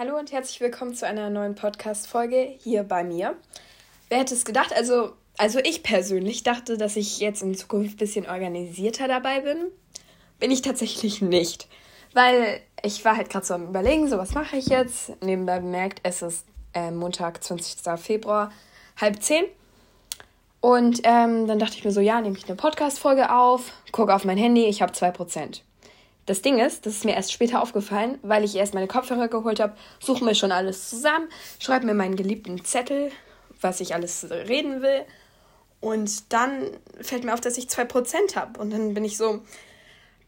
Hallo und herzlich willkommen zu einer neuen Podcast-Folge hier bei mir. Wer hätte es gedacht? Also, also ich persönlich dachte, dass ich jetzt in Zukunft ein bisschen organisierter dabei bin. Bin ich tatsächlich nicht. Weil ich war halt gerade so am Überlegen, so was mache ich jetzt? Nebenbei bemerkt, es ist äh, Montag, 20. Februar, halb zehn. Und ähm, dann dachte ich mir so, ja, nehme ich eine Podcast-Folge auf, gucke auf mein Handy, ich habe 2%. Das Ding ist, das ist mir erst später aufgefallen, weil ich erst meine Kopfhörer geholt habe, suche mir schon alles zusammen, schreibe mir meinen geliebten Zettel, was ich alles reden will. Und dann fällt mir auf, dass ich 2% habe. Und dann bin ich so,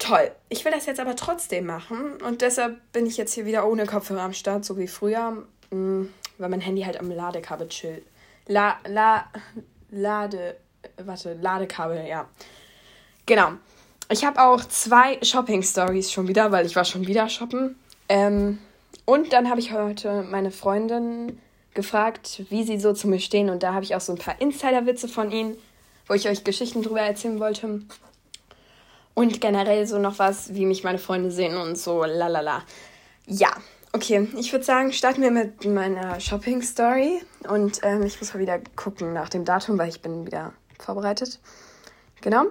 toll, ich will das jetzt aber trotzdem machen. Und deshalb bin ich jetzt hier wieder ohne Kopfhörer am Start, so wie früher, mm, weil mein Handy halt am Ladekabel chillt. La, la, Lade, warte, Ladekabel, ja. Genau. Ich habe auch zwei Shopping-Stories schon wieder, weil ich war schon wieder shoppen. Ähm, und dann habe ich heute meine Freundin gefragt, wie sie so zu mir stehen. Und da habe ich auch so ein paar Insider-Witze von ihnen, wo ich euch Geschichten drüber erzählen wollte. Und generell so noch was, wie mich meine Freunde sehen und so, lalala. Ja, okay, ich würde sagen, starten wir mit meiner Shopping-Story. Und ähm, ich muss mal wieder gucken nach dem Datum, weil ich bin wieder vorbereitet. Genau.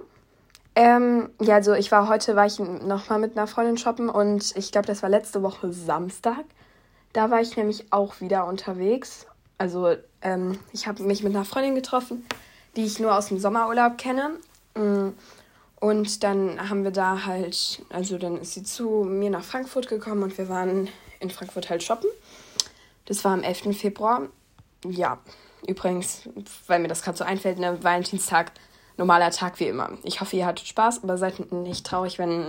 Ähm, ja, also ich war heute, war ich nochmal mit einer Freundin shoppen und ich glaube, das war letzte Woche Samstag. Da war ich nämlich auch wieder unterwegs. Also ähm, ich habe mich mit einer Freundin getroffen, die ich nur aus dem Sommerurlaub kenne. Mm, und dann haben wir da halt, also dann ist sie zu mir nach Frankfurt gekommen und wir waren in Frankfurt halt shoppen. Das war am 11. Februar. Ja, übrigens, weil mir das gerade so einfällt, ne, Valentinstag normaler Tag wie immer. Ich hoffe, ihr hattet Spaß, aber seid nicht traurig, wenn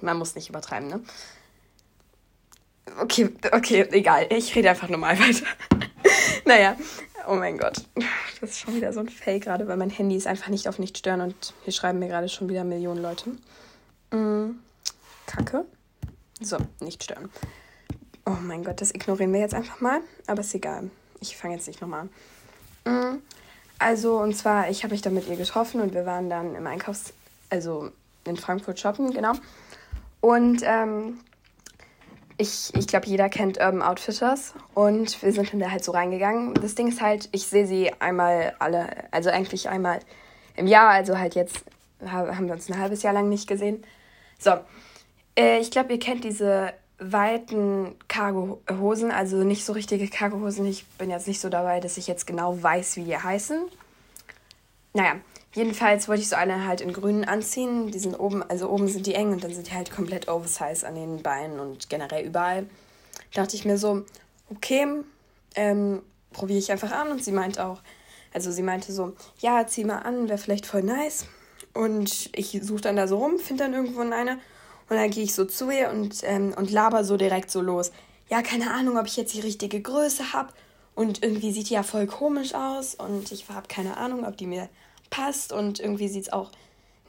man muss nicht übertreiben, ne? Okay, okay, egal. Ich rede einfach normal weiter. naja, oh mein Gott. Das ist schon wieder so ein Fail gerade, weil mein Handy ist einfach nicht auf nicht stören und hier schreiben mir gerade schon wieder Millionen Leute. Mm, Kacke. So, nicht stören. Oh mein Gott, das ignorieren wir jetzt einfach mal. Aber ist egal. Ich fange jetzt nicht nochmal an. Mm, also, und zwar, ich habe mich dann mit ihr getroffen und wir waren dann im Einkaufs-, also in Frankfurt shoppen, genau. Und ähm, ich, ich glaube, jeder kennt Urban Outfitters und wir sind dann da halt so reingegangen. Das Ding ist halt, ich sehe sie einmal alle, also eigentlich einmal im Jahr, also halt jetzt haben wir uns ein halbes Jahr lang nicht gesehen. So, äh, ich glaube, ihr kennt diese weiten Cargo-Hosen, also nicht so richtige Cargo-Hosen. Ich bin jetzt nicht so dabei, dass ich jetzt genau weiß, wie die heißen. Naja, jedenfalls wollte ich so eine halt in grünen anziehen. Die sind oben, also oben sind die eng und dann sind die halt komplett oversized an den Beinen und generell überall. Da dachte ich mir so, okay, ähm, probiere ich einfach an. Und sie meinte auch, also sie meinte so, ja, zieh mal an, wäre vielleicht voll nice. Und ich suche dann da so rum, finde dann irgendwo eine und dann gehe ich so zu ihr und, ähm, und laber so direkt so los. Ja, keine Ahnung, ob ich jetzt die richtige Größe habe. Und irgendwie sieht die ja voll komisch aus. Und ich habe keine Ahnung, ob die mir passt. Und irgendwie sieht es auch.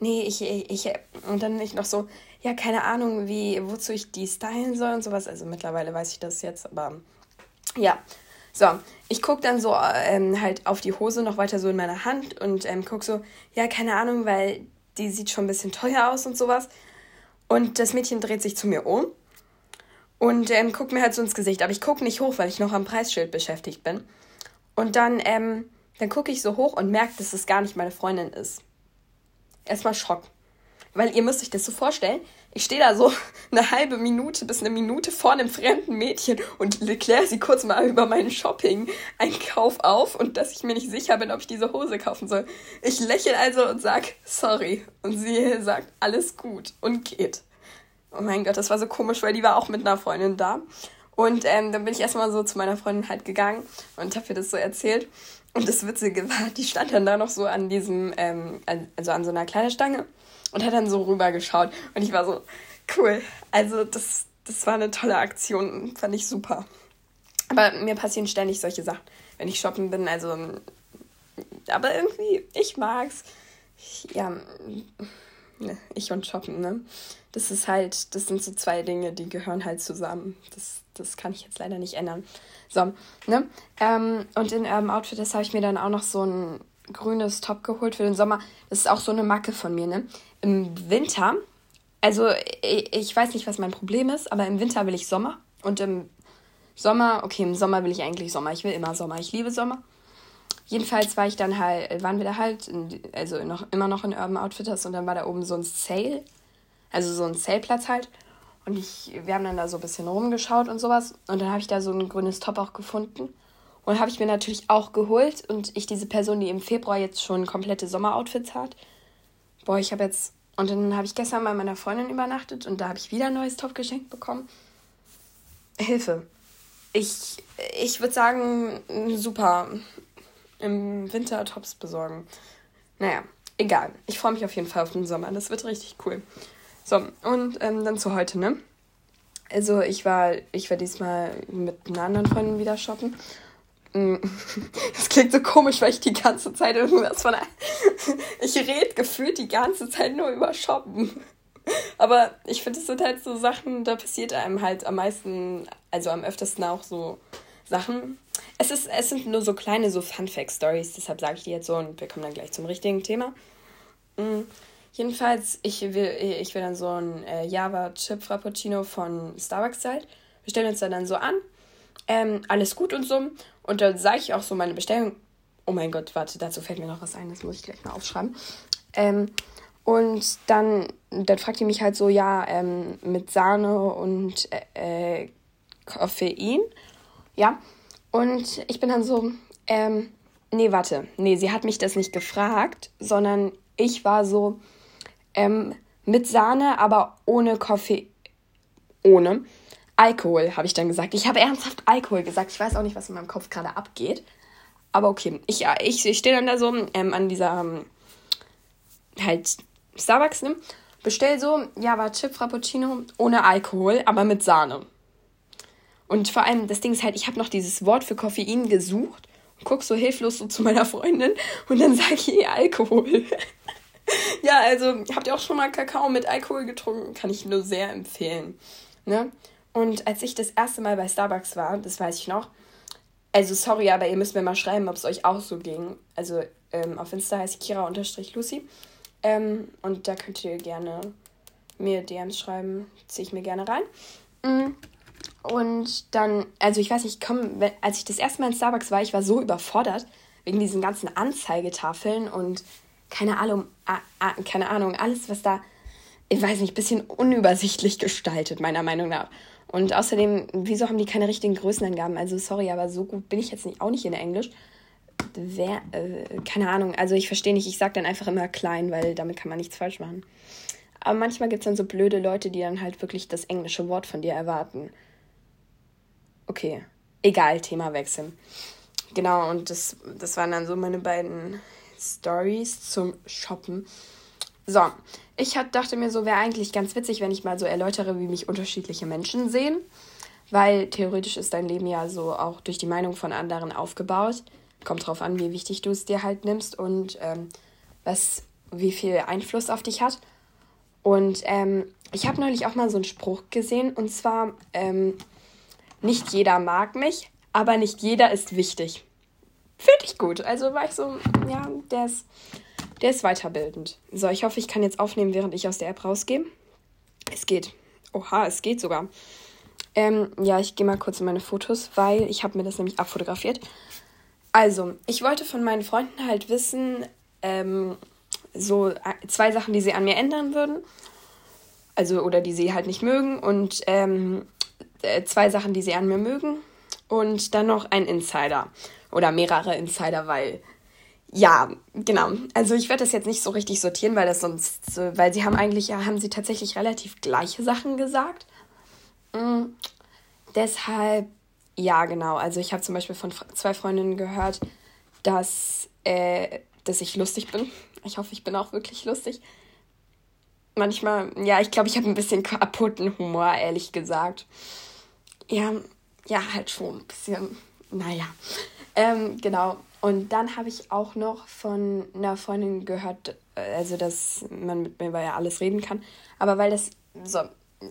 Nee, ich, ich. Und dann ich noch so, ja, keine Ahnung, wie, wozu ich die stylen soll und sowas. Also mittlerweile weiß ich das jetzt, aber ja. So, ich gucke dann so ähm, halt auf die Hose noch weiter so in meiner Hand und ähm, gucke so, ja, keine Ahnung, weil die sieht schon ein bisschen teuer aus und sowas. Und das Mädchen dreht sich zu mir um und ähm, guckt mir halt so ins Gesicht. Aber ich gucke nicht hoch, weil ich noch am Preisschild beschäftigt bin. Und dann, ähm, dann gucke ich so hoch und merke, dass es gar nicht meine Freundin ist. Erstmal Schock. Weil ihr müsst euch das so vorstellen, ich stehe da so eine halbe Minute bis eine Minute vor einem fremden Mädchen und kläre sie kurz mal über meinen Shopping-Einkauf auf und dass ich mir nicht sicher bin, ob ich diese Hose kaufen soll. Ich lächle also und sage sorry. Und sie sagt alles gut und geht. Oh mein Gott, das war so komisch, weil die war auch mit einer Freundin da. Und ähm, dann bin ich erstmal so zu meiner Freundin halt gegangen und habe ihr das so erzählt. Und das Witzige war, die stand dann da noch so an diesem, ähm, also an so einer Kleiderstange und hat dann so rübergeschaut. Und ich war so, cool. Also das, das war eine tolle Aktion, fand ich super. Aber mir passieren ständig solche Sachen, wenn ich shoppen bin. Also, aber irgendwie, ich mag's. Ja, ne, ich und shoppen, ne? Das ist halt, das sind so zwei Dinge, die gehören halt zusammen. Das, das kann ich jetzt leider nicht ändern. So, ne? Ähm, und in Urban Outfitters habe ich mir dann auch noch so ein grünes Top geholt für den Sommer. Das ist auch so eine Macke von mir, ne? Im Winter, also ich, weiß nicht, was mein Problem ist, aber im Winter will ich Sommer und im Sommer, okay, im Sommer will ich eigentlich Sommer. Ich will immer Sommer. Ich liebe Sommer. Jedenfalls war ich dann halt, waren wir da halt, in, also noch, immer noch in Urban Outfitters und dann war da oben so ein Sale, also so ein Sale-Platz halt. Und ich, wir haben dann da so ein bisschen rumgeschaut und sowas. Und dann habe ich da so ein grünes Top auch gefunden. Und habe ich mir natürlich auch geholt. Und ich, diese Person, die im Februar jetzt schon komplette Sommeroutfits hat. Boah, ich habe jetzt. Und dann habe ich gestern bei meiner Freundin übernachtet und da habe ich wieder ein neues Top geschenkt bekommen. Hilfe. Ich, ich würde sagen, super. Im Winter Tops besorgen. Naja, egal. Ich freue mich auf jeden Fall auf den Sommer. Das wird richtig cool. So, und ähm, dann zu heute, ne? Also ich war, ich war diesmal mit einer anderen Freundin wieder shoppen. Mm, das klingt so komisch, weil ich die ganze Zeit irgendwas von. ich rede gefühlt die ganze Zeit nur über Shoppen. Aber ich finde, es sind halt so Sachen, da passiert einem halt am meisten, also am öftesten auch so Sachen. Es, ist, es sind nur so kleine so Fun-Fact-Stories, deshalb sage ich die jetzt so und wir kommen dann gleich zum richtigen Thema. Mhm. Jedenfalls, ich will, ich will dann so ein äh, Java Chip Frappuccino von Starbucks halt. Wir stellen uns da dann so an. Ähm, alles gut und so. Und dann sage ich auch so meine Bestellung. Oh mein Gott, warte, dazu fällt mir noch was ein, das muss ich gleich mal aufschreiben. Ähm, und dann, dann fragt ihr mich halt so, ja, ähm, mit Sahne und äh, äh, Koffein. Ja. Und ich bin dann so, ähm, nee, warte. Nee, sie hat mich das nicht gefragt, sondern ich war so, ähm, mit Sahne, aber ohne Kaffee. Ohne. Alkohol, habe ich dann gesagt. Ich habe ernsthaft Alkohol gesagt. Ich weiß auch nicht, was in meinem Kopf gerade abgeht. Aber okay, ich, ich, ich stehe dann da so ähm, an dieser ähm, halt Starbucks, ne? Bestell so, ja, war Chip Frappuccino ohne Alkohol, aber mit Sahne. Und vor allem, das Ding ist halt, ich habe noch dieses Wort für Koffein gesucht und guck so hilflos so zu meiner Freundin und dann sage ich Alkohol. ja, also habt ihr auch schon mal Kakao mit Alkohol getrunken? Kann ich nur sehr empfehlen. Ne? Und als ich das erste Mal bei Starbucks war, das weiß ich noch, also sorry, aber ihr müsst mir mal schreiben, ob es euch auch so ging. Also ähm, auf Insta heißt Kira-Lucy. Ähm, und da könnt ihr gerne mir DMs schreiben, ziehe ich mir gerne rein. Mm. Und dann, also ich weiß nicht, komm, als ich das erste Mal in Starbucks war, ich war so überfordert wegen diesen ganzen Anzeigetafeln und keine Ahnung, keine Ahnung, alles, was da, ich weiß nicht, bisschen unübersichtlich gestaltet, meiner Meinung nach. Und außerdem, wieso haben die keine richtigen Größenangaben? Also, sorry, aber so gut bin ich jetzt nicht, auch nicht in Englisch. Wer, äh, keine Ahnung, also ich verstehe nicht, ich sage dann einfach immer klein, weil damit kann man nichts falsch machen. Aber manchmal gibt es dann so blöde Leute, die dann halt wirklich das englische Wort von dir erwarten. Okay, egal, Thema wechseln. Genau, und das, das waren dann so meine beiden Stories zum Shoppen. So, ich hat, dachte mir so, wäre eigentlich ganz witzig, wenn ich mal so erläutere, wie mich unterschiedliche Menschen sehen. Weil theoretisch ist dein Leben ja so auch durch die Meinung von anderen aufgebaut. Kommt drauf an, wie wichtig du es dir halt nimmst und ähm, was, wie viel Einfluss auf dich hat. Und ähm, ich habe neulich auch mal so einen Spruch gesehen und zwar, ähm, nicht jeder mag mich, aber nicht jeder ist wichtig. Finde ich gut. Also war ich so, ja, der ist, der ist weiterbildend. So, ich hoffe, ich kann jetzt aufnehmen, während ich aus der App rausgehe. Es geht. Oha, es geht sogar. Ähm, ja, ich gehe mal kurz in meine Fotos, weil ich habe mir das nämlich abfotografiert. Also, ich wollte von meinen Freunden halt wissen, ähm, so äh, zwei Sachen, die sie an mir ändern würden. Also, oder die sie halt nicht mögen. Und ähm, äh, zwei Sachen, die sie an mir mögen. Und dann noch ein Insider oder mehrere Insider, weil ja, genau. Also ich werde das jetzt nicht so richtig sortieren, weil das sonst, weil sie haben eigentlich, ja, haben sie tatsächlich relativ gleiche Sachen gesagt. Mhm. Deshalb, ja, genau. Also ich habe zum Beispiel von zwei Freundinnen gehört, dass, äh, dass ich lustig bin. Ich hoffe, ich bin auch wirklich lustig. Manchmal, ja, ich glaube, ich habe ein bisschen kaputten Humor, ehrlich gesagt. Ja, ja, halt schon ein bisschen, naja. Ähm, genau. Und dann habe ich auch noch von einer Freundin gehört, also dass man mit mir ja alles reden kann. Aber weil das so,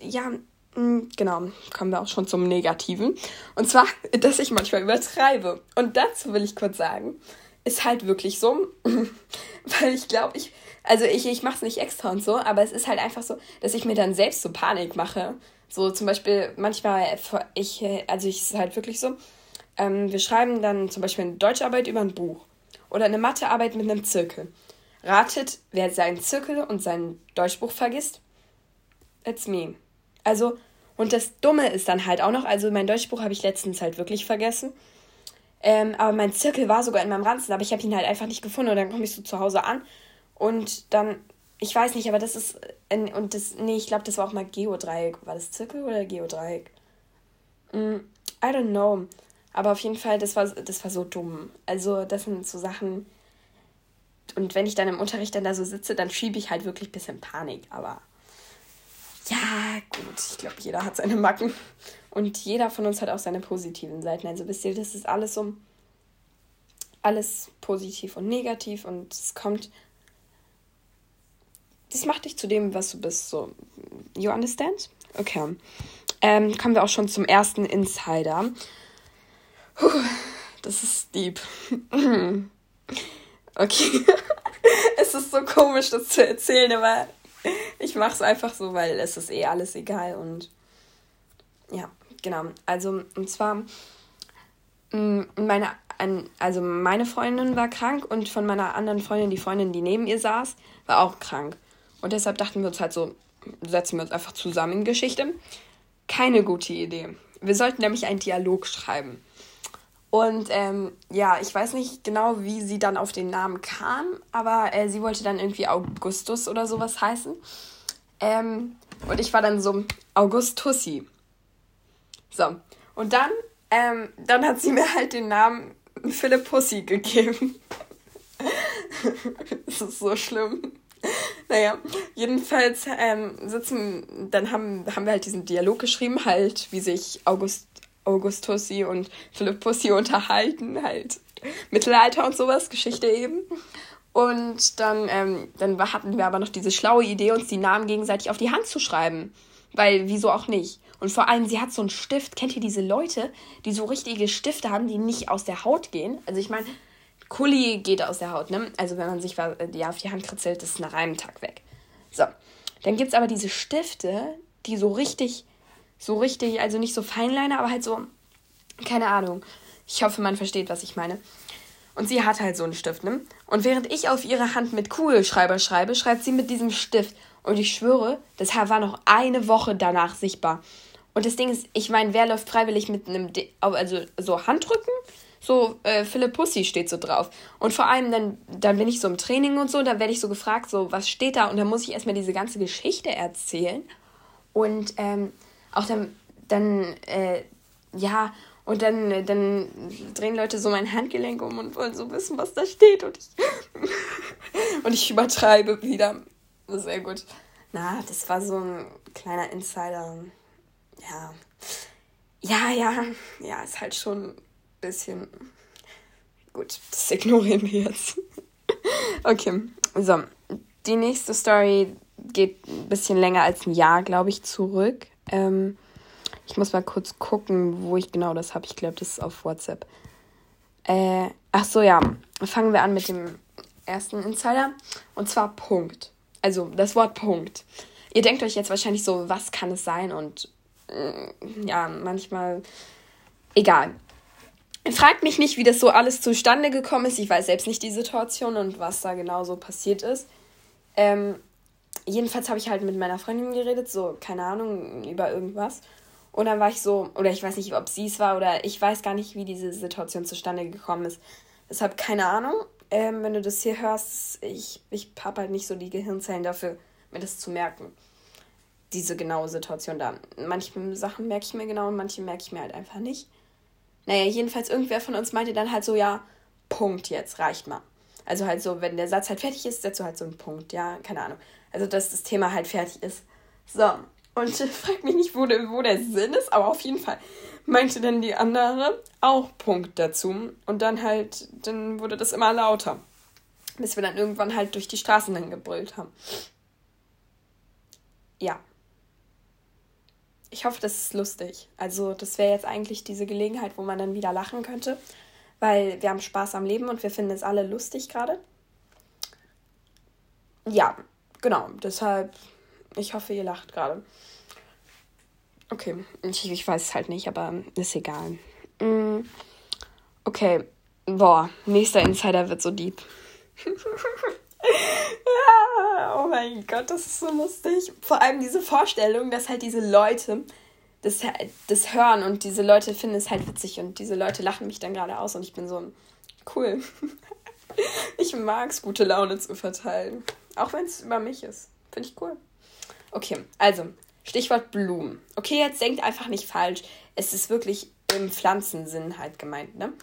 ja, mm, genau, kommen wir auch schon zum Negativen. Und zwar, dass ich manchmal übertreibe. Und dazu will ich kurz sagen, ist halt wirklich so, weil ich glaube, ich, also ich, ich mache es nicht extra und so, aber es ist halt einfach so, dass ich mir dann selbst so Panik mache. So zum Beispiel, manchmal, ich, also ich ist halt wirklich so, ähm, wir schreiben dann zum Beispiel eine Deutscharbeit über ein Buch oder eine Mathearbeit mit einem Zirkel. Ratet, wer seinen Zirkel und sein Deutschbuch vergisst? It's me. Also, und das Dumme ist dann halt auch noch, also mein Deutschbuch habe ich letztens halt wirklich vergessen. Ähm, aber mein Zirkel war sogar in meinem Ranzen, aber ich habe ihn halt einfach nicht gefunden. Und dann komme ich so zu Hause an und dann, ich weiß nicht, aber das ist, äh, und das, nee, ich glaube, das war auch mal Geodreieck. War das Zirkel oder Geodreieck? Mm, I don't know. Aber auf jeden Fall, das war, das war so dumm. Also, das sind so Sachen. Und wenn ich dann im Unterricht dann da so sitze, dann schiebe ich halt wirklich ein bisschen Panik. Aber ja, gut, ich glaube, jeder hat seine Macken. Und jeder von uns hat auch seine positiven Seiten. Also wisst ihr, das ist alles so alles positiv und negativ und es kommt. Das macht dich zu dem, was du bist. So, you understand? Okay. Ähm, kommen wir auch schon zum ersten Insider. Puh, das ist deep. okay. es ist so komisch, das zu erzählen, aber ich mache es einfach so, weil es ist eh alles egal und ja, genau. Also und zwar meine also meine Freundin war krank und von meiner anderen Freundin, die Freundin, die neben ihr saß, war auch krank. Und deshalb dachten wir uns halt so, setzen wir uns einfach zusammen in Geschichte. Keine gute Idee. Wir sollten nämlich einen Dialog schreiben. Und ähm, ja, ich weiß nicht genau, wie sie dann auf den Namen kam, aber äh, sie wollte dann irgendwie Augustus oder sowas heißen. Ähm, und ich war dann so Augustussi. So. Und dann, ähm, dann hat sie mir halt den Namen Philipp Pussy gegeben. das ist so schlimm. Naja, jedenfalls ähm, sitzen, dann haben, haben wir halt diesen Dialog geschrieben, halt, wie sich August Augustussi und Philippussi unterhalten, halt Mittelalter und sowas, Geschichte eben. Und dann, ähm, dann hatten wir aber noch diese schlaue Idee, uns die Namen gegenseitig auf die Hand zu schreiben. Weil, wieso auch nicht? Und vor allem, sie hat so einen Stift. Kennt ihr diese Leute, die so richtige Stifte haben, die nicht aus der Haut gehen? Also ich meine, Kuli geht aus der Haut, ne? Also wenn man sich die auf die Hand kritzelt, ist nach einem Tag weg. So. Dann gibt es aber diese Stifte, die so richtig so richtig, also nicht so Feinliner, aber halt so, keine Ahnung. Ich hoffe, man versteht, was ich meine. Und sie hat halt so einen Stift, ne? Und während ich auf ihre Hand mit Kugelschreiber schreibe, schreibt sie mit diesem Stift. Und ich schwöre, das Haar war noch eine Woche danach sichtbar. Und das Ding ist, ich meine, wer läuft freiwillig mit einem, De also so Handrücken? So, äh, Philipp Pussy steht so drauf. Und vor allem, dann, dann bin ich so im Training und so, dann werde ich so gefragt, so, was steht da? Und dann muss ich erstmal diese ganze Geschichte erzählen. Und, ähm, auch dann, dann äh, ja, und dann, dann drehen Leute so mein Handgelenk um und wollen so wissen, was da steht. Und ich, und ich übertreibe wieder. Sehr gut. Na, das war so ein kleiner Insider. Ja. Ja, ja. Ja, ist halt schon ein bisschen. Gut, das ignorieren wir jetzt. okay, so. Die nächste Story geht ein bisschen länger als ein Jahr, glaube ich, zurück. Ähm, ich muss mal kurz gucken, wo ich genau das habe. Ich glaube, das ist auf WhatsApp. Äh, ach so, ja. Fangen wir an mit dem ersten Insider. Und zwar Punkt. Also das Wort Punkt. Ihr denkt euch jetzt wahrscheinlich so, was kann es sein? Und äh, ja, manchmal egal. Fragt mich nicht, wie das so alles zustande gekommen ist. Ich weiß selbst nicht die Situation und was da genau so passiert ist. Ähm, jedenfalls habe ich halt mit meiner Freundin geredet, so, keine Ahnung, über irgendwas. Und dann war ich so, oder ich weiß nicht, ob sie es war, oder ich weiß gar nicht, wie diese Situation zustande gekommen ist. Deshalb keine Ahnung. Ähm, wenn du das hier hörst, ich, ich habe halt nicht so die Gehirnzellen dafür, mir das zu merken. Diese genaue Situation da. Manche Sachen merke ich mir genau und manche merke ich mir halt einfach nicht. Naja, jedenfalls irgendwer von uns meinte dann halt so, ja, Punkt jetzt, reicht mal. Also halt so, wenn der Satz halt fertig ist, setzt du halt so einen Punkt, ja, keine Ahnung. Also, dass das Thema halt fertig ist. So, und frag mich nicht, wo der, wo der Sinn ist, aber auf jeden Fall meinte dann die andere auch Punkt dazu. Und dann halt, dann wurde das immer lauter. Bis wir dann irgendwann halt durch die Straßen dann gebrüllt haben. Ja. Ich hoffe, das ist lustig. Also, das wäre jetzt eigentlich diese Gelegenheit, wo man dann wieder lachen könnte. Weil wir haben Spaß am Leben und wir finden es alle lustig gerade. Ja, genau. Deshalb, ich hoffe, ihr lacht gerade. Okay, ich, ich weiß es halt nicht, aber ist egal. Mm, okay, boah, nächster Insider wird so deep. ja, oh mein Gott, das ist so lustig. Vor allem diese Vorstellung, dass halt diese Leute das, das hören und diese Leute finden es halt witzig und diese Leute lachen mich dann gerade aus und ich bin so cool. ich mag es, gute Laune zu verteilen. Auch wenn es über mich ist. Finde ich cool. Okay, also, Stichwort Blumen. Okay, jetzt denkt einfach nicht falsch. Es ist wirklich im Pflanzensinn halt gemeint, ne?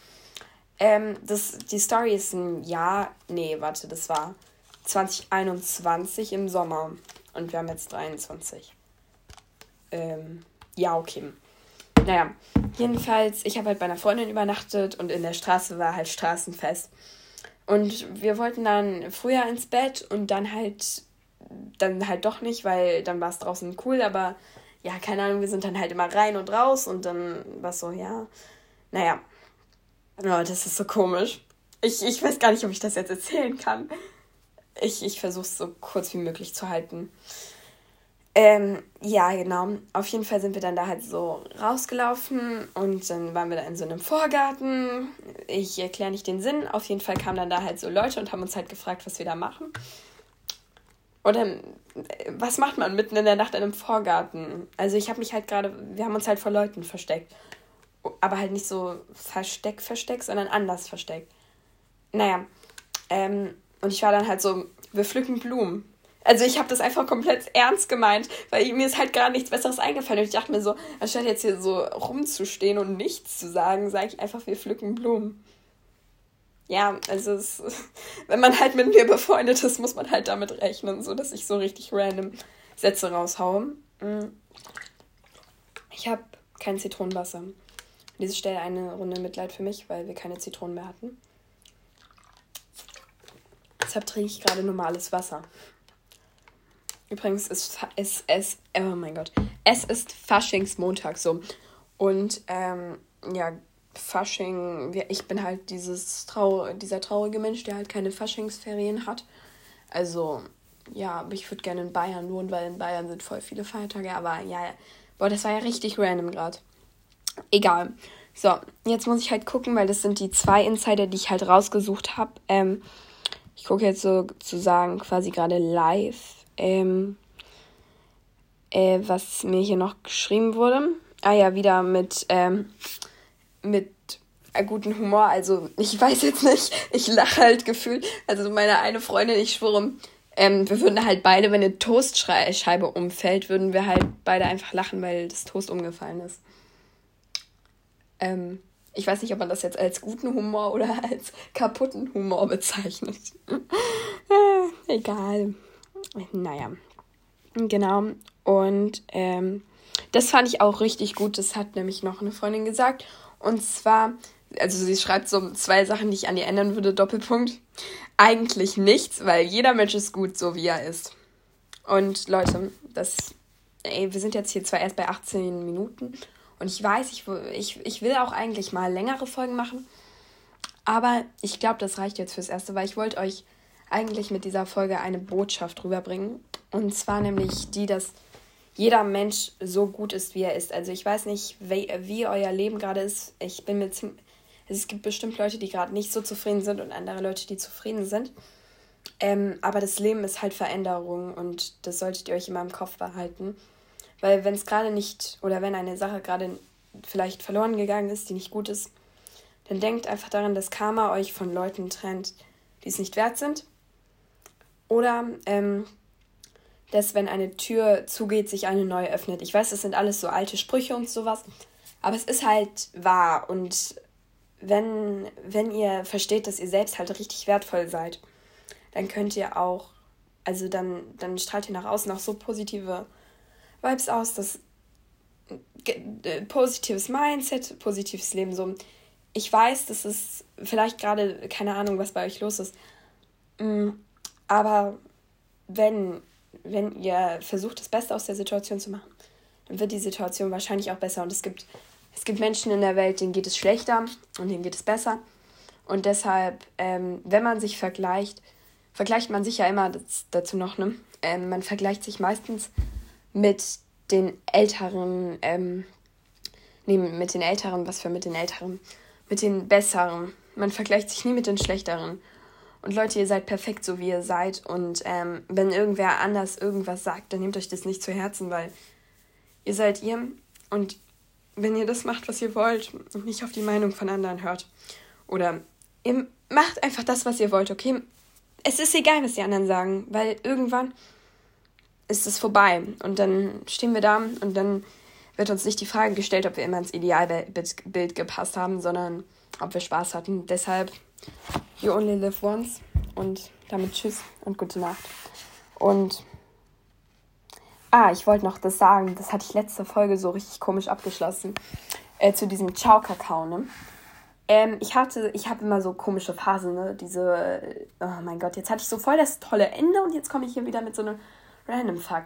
Ähm, das, die Story ist ein Jahr. Nee, warte, das war 2021 im Sommer. Und wir haben jetzt 23. Ähm, ja, okay. Naja, jedenfalls, ich habe halt bei einer Freundin übernachtet und in der Straße war halt Straßenfest. Und wir wollten dann früher ins Bett und dann halt, dann halt doch nicht, weil dann war es draußen cool, aber ja, keine Ahnung, wir sind dann halt immer rein und raus und dann war es so, ja, naja. Oh, das ist so komisch. Ich, ich weiß gar nicht, ob ich das jetzt erzählen kann. Ich, ich versuche es so kurz wie möglich zu halten. Ähm, ja, genau. Auf jeden Fall sind wir dann da halt so rausgelaufen und dann waren wir da in so einem Vorgarten. Ich erkläre nicht den Sinn. Auf jeden Fall kamen dann da halt so Leute und haben uns halt gefragt, was wir da machen. Oder was macht man mitten in der Nacht in einem Vorgarten? Also ich habe mich halt gerade, wir haben uns halt vor Leuten versteckt. Aber halt nicht so versteck, versteck, sondern anders versteckt. Naja, ähm, und ich war dann halt so, wir pflücken Blumen. Also ich habe das einfach komplett ernst gemeint, weil mir ist halt gar nichts Besseres eingefallen. Und ich dachte mir so, anstatt jetzt hier so rumzustehen und nichts zu sagen, sage ich einfach, wir pflücken Blumen. Ja, also es, wenn man halt mit mir befreundet ist, muss man halt damit rechnen, so dass ich so richtig random Sätze raushaue. Mm. Ich habe kein Zitronenwasser. An dieser Stelle eine Runde Mitleid für mich, weil wir keine Zitronen mehr hatten. Deshalb trinke ich gerade normales Wasser. Übrigens ist es, es, oh mein Gott, es ist Faschingsmontag so. Und ähm, ja, Fasching, ich bin halt dieses Trau dieser traurige Mensch, der halt keine Faschingsferien hat. Also, ja, ich würde gerne in Bayern wohnen, weil in Bayern sind voll viele Feiertage. Aber ja, boah, das war ja richtig random gerade. Egal. So, jetzt muss ich halt gucken, weil das sind die zwei Insider, die ich halt rausgesucht habe. Ähm, ich gucke jetzt sozusagen quasi gerade live ähm, äh, was mir hier noch geschrieben wurde. Ah ja, wieder mit, ähm, mit äh, guten Humor. Also ich weiß jetzt nicht, ich lache halt gefühlt. Also meine eine Freundin, ich schwöre, ähm, wir würden halt beide, wenn eine Toastscheibe umfällt, würden wir halt beide einfach lachen, weil das Toast umgefallen ist. Ähm, ich weiß nicht, ob man das jetzt als guten Humor oder als kaputten Humor bezeichnet. äh, egal. Naja, genau. Und ähm, das fand ich auch richtig gut. Das hat nämlich noch eine Freundin gesagt. Und zwar, also sie schreibt so zwei Sachen, die ich an ihr ändern würde. Doppelpunkt. Eigentlich nichts, weil jeder Mensch ist gut, so wie er ist. Und Leute, das, ey, wir sind jetzt hier zwar erst bei 18 Minuten. Und ich weiß, ich, ich, ich will auch eigentlich mal längere Folgen machen. Aber ich glaube, das reicht jetzt fürs Erste, weil ich wollte euch eigentlich mit dieser Folge eine Botschaft rüberbringen. Und zwar nämlich die, dass jeder Mensch so gut ist, wie er ist. Also ich weiß nicht, wie, wie euer Leben gerade ist. Ich bin mir ziemlich. Es gibt bestimmt Leute, die gerade nicht so zufrieden sind und andere Leute, die zufrieden sind. Ähm, aber das Leben ist halt Veränderung und das solltet ihr euch immer im Kopf behalten. Weil wenn es gerade nicht oder wenn eine Sache gerade vielleicht verloren gegangen ist, die nicht gut ist, dann denkt einfach daran, dass Karma euch von Leuten trennt, die es nicht wert sind oder ähm, dass, wenn eine Tür zugeht, sich eine neue öffnet. Ich weiß, das sind alles so alte Sprüche und sowas, aber es ist halt wahr. Und wenn, wenn ihr versteht, dass ihr selbst halt richtig wertvoll seid, dann könnt ihr auch, also dann, dann strahlt ihr nach außen auch so positive Vibes aus, dass äh, positives Mindset, positives Leben, so. Ich weiß, das ist vielleicht gerade, keine Ahnung, was bei euch los ist. Aber wenn, wenn ihr versucht, das Beste aus der Situation zu machen, dann wird die Situation wahrscheinlich auch besser. Und es gibt, es gibt Menschen in der Welt, denen geht es schlechter und denen geht es besser. Und deshalb, ähm, wenn man sich vergleicht, vergleicht man sich ja immer das, dazu noch, ne? Ähm, man vergleicht sich meistens mit den Älteren, ähm, nee, mit den Älteren, was für mit den Älteren, mit den Besseren. Man vergleicht sich nie mit den Schlechteren. Und Leute, ihr seid perfekt, so wie ihr seid. Und ähm, wenn irgendwer anders irgendwas sagt, dann nehmt euch das nicht zu Herzen, weil ihr seid ihr. Und wenn ihr das macht, was ihr wollt und nicht auf die Meinung von anderen hört, oder ihr macht einfach das, was ihr wollt, okay? Es ist egal, was die anderen sagen, weil irgendwann ist es vorbei. Und dann stehen wir da und dann wird uns nicht die Frage gestellt, ob wir immer ins Idealbild gepasst haben, sondern ob wir Spaß hatten. Deshalb You only live once. Und damit tschüss und gute Nacht. Und. Ah, ich wollte noch das sagen. Das hatte ich letzte Folge so richtig komisch abgeschlossen. Äh, zu diesem Ciao-Kakao, ne? Ähm, ich hatte, ich habe immer so komische Phasen, ne? Diese, oh mein Gott, jetzt hatte ich so voll das tolle Ende und jetzt komme ich hier wieder mit so einem random Fuck.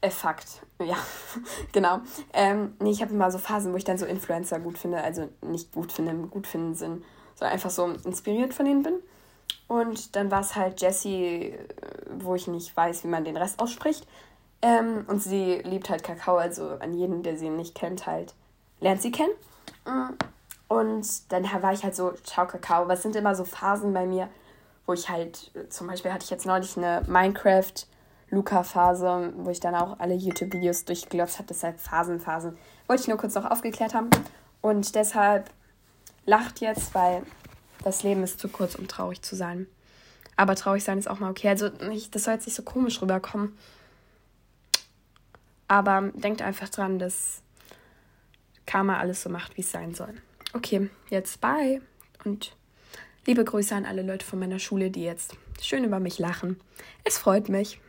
Äh, Fakt. Ja, genau. Ähm, nee, ich habe immer so Phasen, wo ich dann so Influencer gut finde. Also nicht gut finde, im gut finden Sinn so einfach so inspiriert von ihnen bin. Und dann war es halt Jessie, wo ich nicht weiß, wie man den Rest ausspricht. Ähm, und sie liebt halt Kakao, also an jeden, der sie nicht kennt, halt lernt sie kennen. Und dann war ich halt so, ciao Kakao. Was sind immer so Phasen bei mir, wo ich halt, zum Beispiel hatte ich jetzt neulich eine Minecraft-Luca-Phase, wo ich dann auch alle YouTube-Videos durchglotzt habe. Deshalb Phasen, Phasen. Wollte ich nur kurz noch aufgeklärt haben. Und deshalb lacht jetzt, weil das Leben ist zu kurz, um traurig zu sein. Aber traurig sein ist auch mal okay. Also nicht, das soll jetzt nicht so komisch rüberkommen. Aber denkt einfach dran, dass Karma alles so macht, wie es sein soll. Okay, jetzt bye. Und liebe Grüße an alle Leute von meiner Schule, die jetzt schön über mich lachen. Es freut mich.